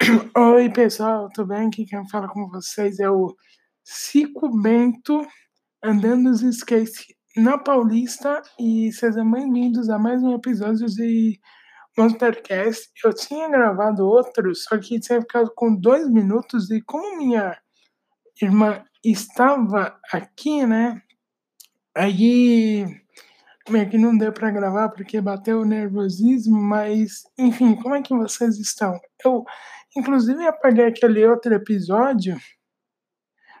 Oi, pessoal, tudo bem? Aqui quem fala com vocês é o Cico Bento, andando os skate na Paulista, e sejam bem-vindos a mais um episódio de Monstercast. Eu tinha gravado outro, só que tinha ficado com dois minutos, e como minha irmã estava aqui, né? Aí meio que não deu para gravar porque bateu o nervosismo, mas enfim, como é que vocês estão? Eu Inclusive, apaguei aquele outro episódio,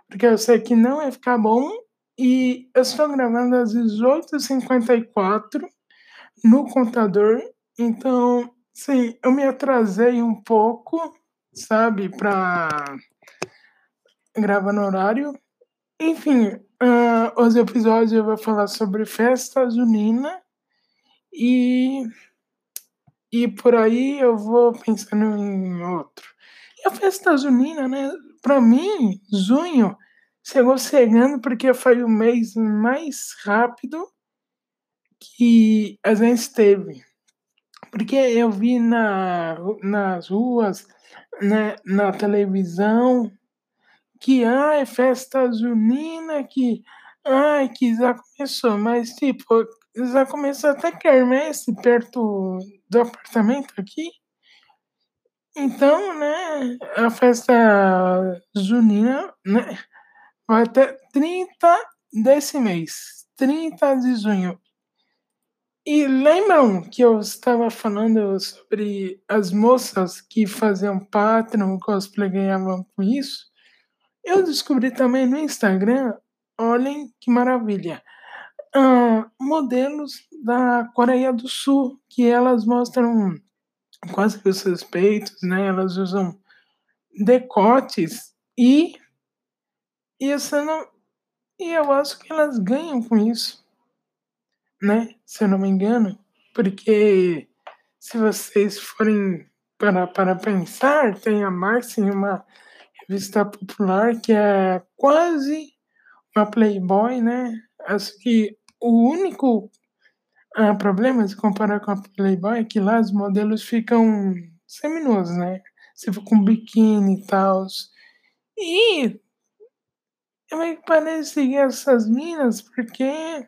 porque eu sei que não ia ficar bom. E eu estou gravando às 18h54 no computador. Então, sim, eu me atrasei um pouco, sabe, para gravar no horário. Enfim, uh, os episódios eu vou falar sobre festa junina e e por aí eu vou pensando em outro. E a festa junina, né? Para mim, junho chegou chegando porque foi o mês mais rápido que a gente teve. Porque eu vi na, nas ruas, né, na televisão, que ah, é festa junina, que, ai, que já começou, mas tipo, já começou até quermesse perto do apartamento aqui. Então, né, a festa junina, né, vai até 30 desse mês, 30 de junho. E lembram que eu estava falando sobre as moças que faziam Patreon, cosplay ganhavam com isso? Eu descobri também no Instagram, olhem que maravilha, modelos da Coreia do Sul, que elas mostram quase que os seus peitos, né? Elas usam decotes e e não e eu acho que elas ganham com isso, né? Se eu não me engano, porque se vocês forem para, para pensar, tem a Maxim, uma revista popular que é quase uma Playboy, né? Acho que o único ah, problema se comparar com a Playboy é que lá os modelos ficam seminuos, né? Se for com biquíni e tal. E eu meio que parei de seguir essas minas porque.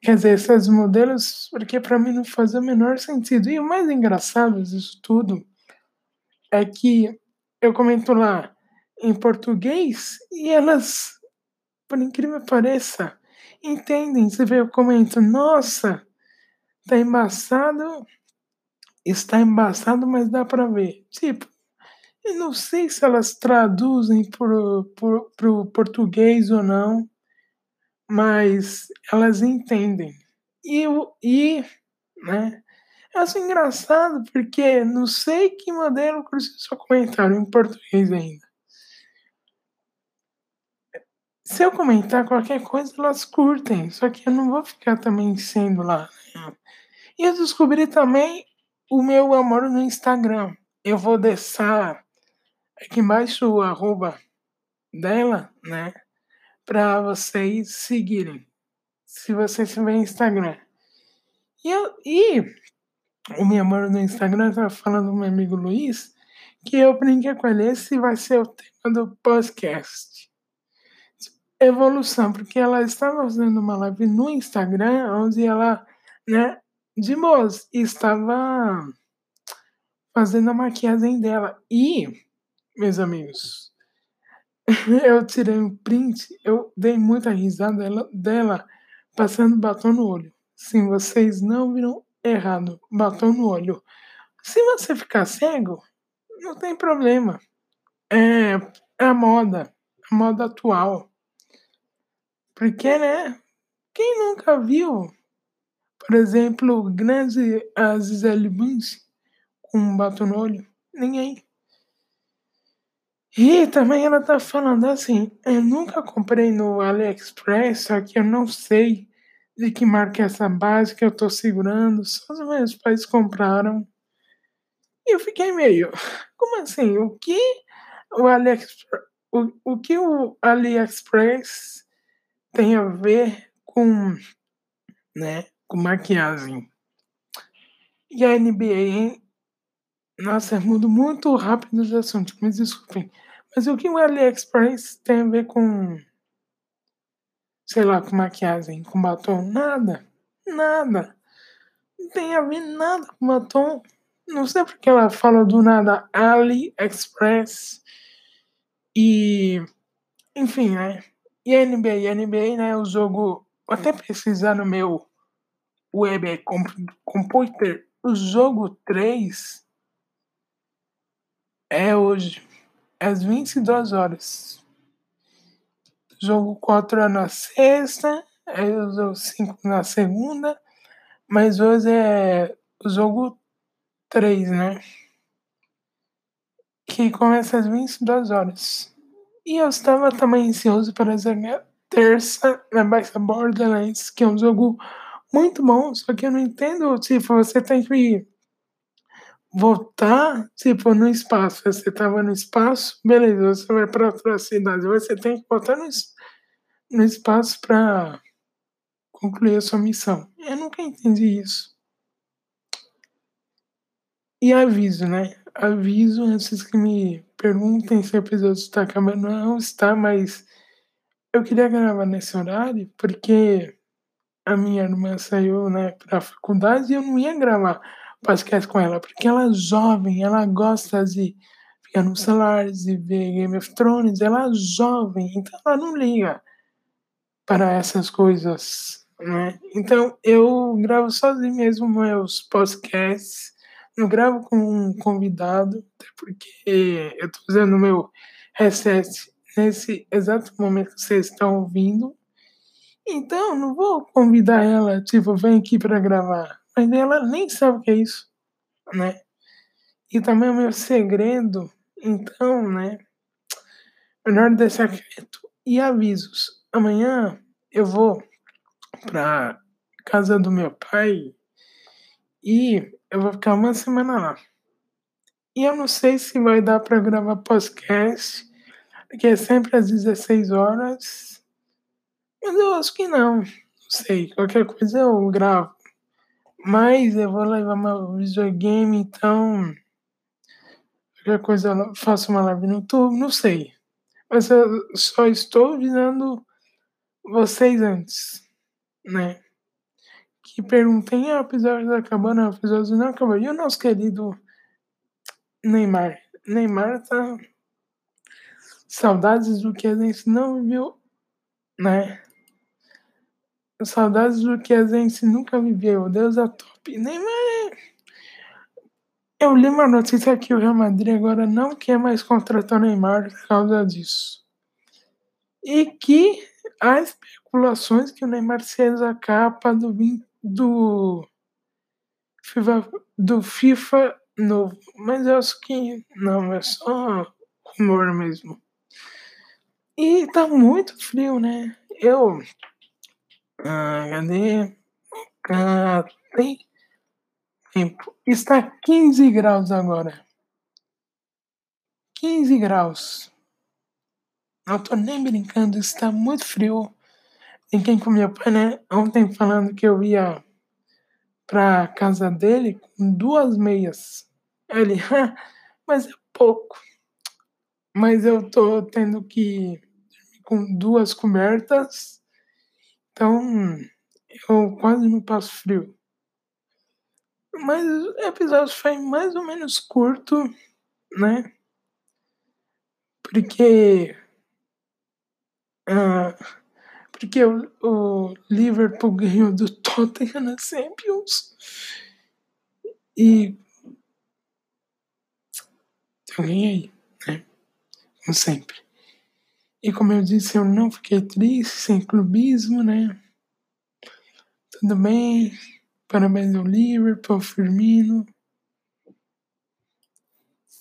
Quer dizer, esses modelos, porque para mim não fazia o menor sentido. E o mais engraçado disso tudo é que eu comento lá em português e elas, por incrível que pareça, entendem. Você vê, eu comento, nossa, tá embaçado, está embaçado, mas dá para ver. Tipo, eu não sei se elas traduzem pro, pro português ou não, mas elas entendem. E, e né, eu acho engraçado porque não sei que modelo curtiu seu comentário em português ainda. Se eu comentar qualquer coisa, elas curtem. Só que eu não vou ficar também sendo lá. Né? E eu descobri também o meu amor no Instagram. Eu vou deixar aqui embaixo o arroba dela, né? Para vocês seguirem. Se vocês tiverem Instagram. E, eu, e o meu amor no Instagram tá falando do meu amigo Luiz que eu brinquei com ele. Esse vai ser o tema do podcast evolução, porque ela estava fazendo uma live no Instagram, onde ela, né, de boas, estava fazendo a maquiagem dela. E, meus amigos, eu tirei um print, eu dei muita risada dela, dela passando batom no olho. Sim, vocês não viram errado, batom no olho. Se você ficar cego, não tem problema. É, é a moda, a moda atual. Porque, né? Quem nunca viu, por exemplo, grande Gisele Bündchen com um batom no olho? Ninguém. E também ela tá falando assim, eu nunca comprei no AliExpress, só que eu não sei de que marca é essa base que eu tô segurando, só os meus pais compraram. E eu fiquei meio, como assim? O que o AliExpress, o, o que o AliExpress tem a ver com, né, com maquiagem. E a NBA, hein? Nossa, eu mudo muito rápido de assunto, me desculpem. Mas o que o AliExpress tem a ver com, sei lá, com maquiagem, com batom? Nada. Nada. Não tem a ver nada com batom. Não sei porque ela fala do nada AliExpress. E. Enfim, né? E a NBA? A NBA, né? O jogo. Vou até pesquisar no meu web computer. O jogo 3 é hoje, às 22 horas. Jogo 4 é na sexta, aí o jogo 5 na segunda, mas hoje é o jogo 3, né? Que começa às 22 horas. E eu estava também ansioso para jogar terça na Baixa Borderlands, que é um jogo muito bom, só que eu não entendo, tipo, você tem que voltar, tipo, no espaço. Você tava no espaço, beleza, você vai para outra cidade. Você tem que voltar no, no espaço para concluir a sua missão. Eu nunca entendi isso. E aviso, né? Aviso antes que me perguntem se o episódio está acabando. Não está, mas eu queria gravar nesse horário porque a minha irmã saiu né, para a faculdade e eu não ia gravar podcast com ela, porque ela é jovem, ela gosta de ficar no celular, de ver Game of Thrones, ela é jovem, então ela não liga para essas coisas, né? Então eu gravo sozinho mesmo meus podcasts, não gravo com um convidado, até porque eu estou usando o meu headset nesse exato momento que vocês estão ouvindo. Então, não vou convidar ela, tipo, vem aqui para gravar mas ela nem sabe o que é isso, né? E também é o meu segredo, então, né? Melhor deixar quieto. E avisos. Amanhã eu vou pra casa do meu pai e eu vou ficar uma semana lá. E eu não sei se vai dar para gravar podcast, porque é sempre às 16 horas. Mas eu acho que não. Não sei. Qualquer coisa eu gravo. Mas eu vou levar meu videogame, então. Qualquer coisa eu faço uma live no YouTube, não sei. Mas eu só estou avisando vocês antes, né? Que perguntem, ah, o episódio tá acabando, o episódio não acabou. E o nosso querido Neymar? Neymar tá. Saudades do que a gente não viu, né? Saudades do que a gente nunca viveu. Deus é top. Neymar. Eu li uma notícia que o Real Madrid agora não quer mais contratar o Neymar por causa disso. E que há especulações que o Neymar seja a capa do, do, FIFA, do FIFA novo. Mas eu acho que não, é só rumor mesmo. E tá muito frio, né? Eu ah, cadê? Cadê? Tempo. Está 15 graus agora. 15 graus. Não tô nem brincando, está muito frio. Ninguém com meu pai, né? Ontem falando que eu ia pra casa dele com duas meias. Ele, mas é pouco. Mas eu tô tendo que com duas cobertas então, eu quase não passo frio. Mas o episódio foi mais ou menos curto, né? Porque. Uh, porque o, o Liverpool ganhou do Tottenham na Champions. E. Eu ganhei, né? Como sempre. E como eu disse, eu não fiquei triste, sem clubismo, né? Tudo bem. Parabéns ao Liverpool, Firmino.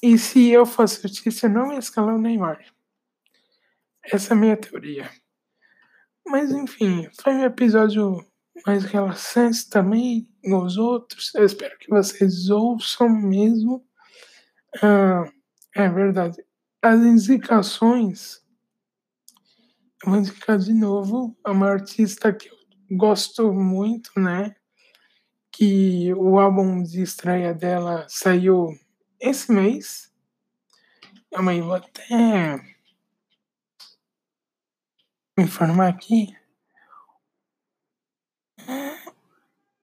E se eu fosse artista, eu não ia escalar o Neymar. Essa é a minha teoria. Mas enfim, foi um episódio mais relaxante também, igual os outros. Eu espero que vocês ouçam mesmo. Ah, é verdade. As indicações eu vou indicar de novo é uma artista que eu gosto muito, né? Que o álbum de estreia dela saiu esse mês. Aí, vou até informar aqui.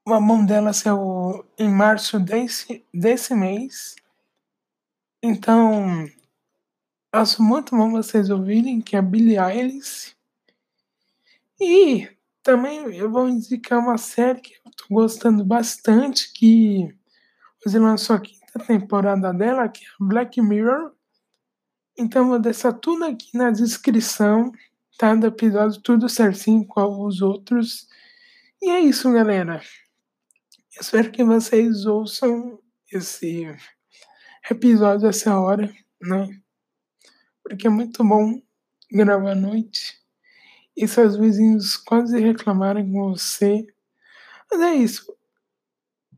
O álbum dela saiu em março desse, desse mês. Então, acho muito bom vocês ouvirem que é Billie Eilish. E também eu vou indicar uma série que eu tô gostando bastante, que você lançou a quinta temporada dela, que é Black Mirror. Então vou deixar tudo aqui na descrição, Do episódio, tudo certinho com os outros. E é isso, galera. Espero que vocês ouçam esse episódio essa hora, né? Porque é muito bom gravar à noite e seus vizinhos quase reclamarem com você. Mas é isso.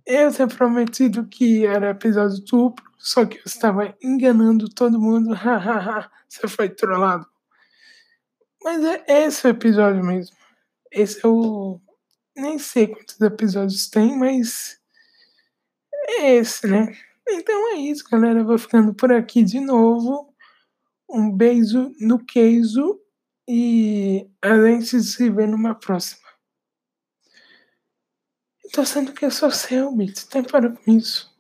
Eu tinha prometido que era episódio duplo, só que eu estava enganando todo mundo. você foi trollado. Mas é esse o episódio mesmo. Esse é o. Nem sei quantos episódios tem, mas. É esse, né? Então é isso, galera. Eu vou ficando por aqui de novo. Um beijo no queijo e a gente se vê numa próxima. Tô sendo que eu sou seu, Bits. Tem para com isso.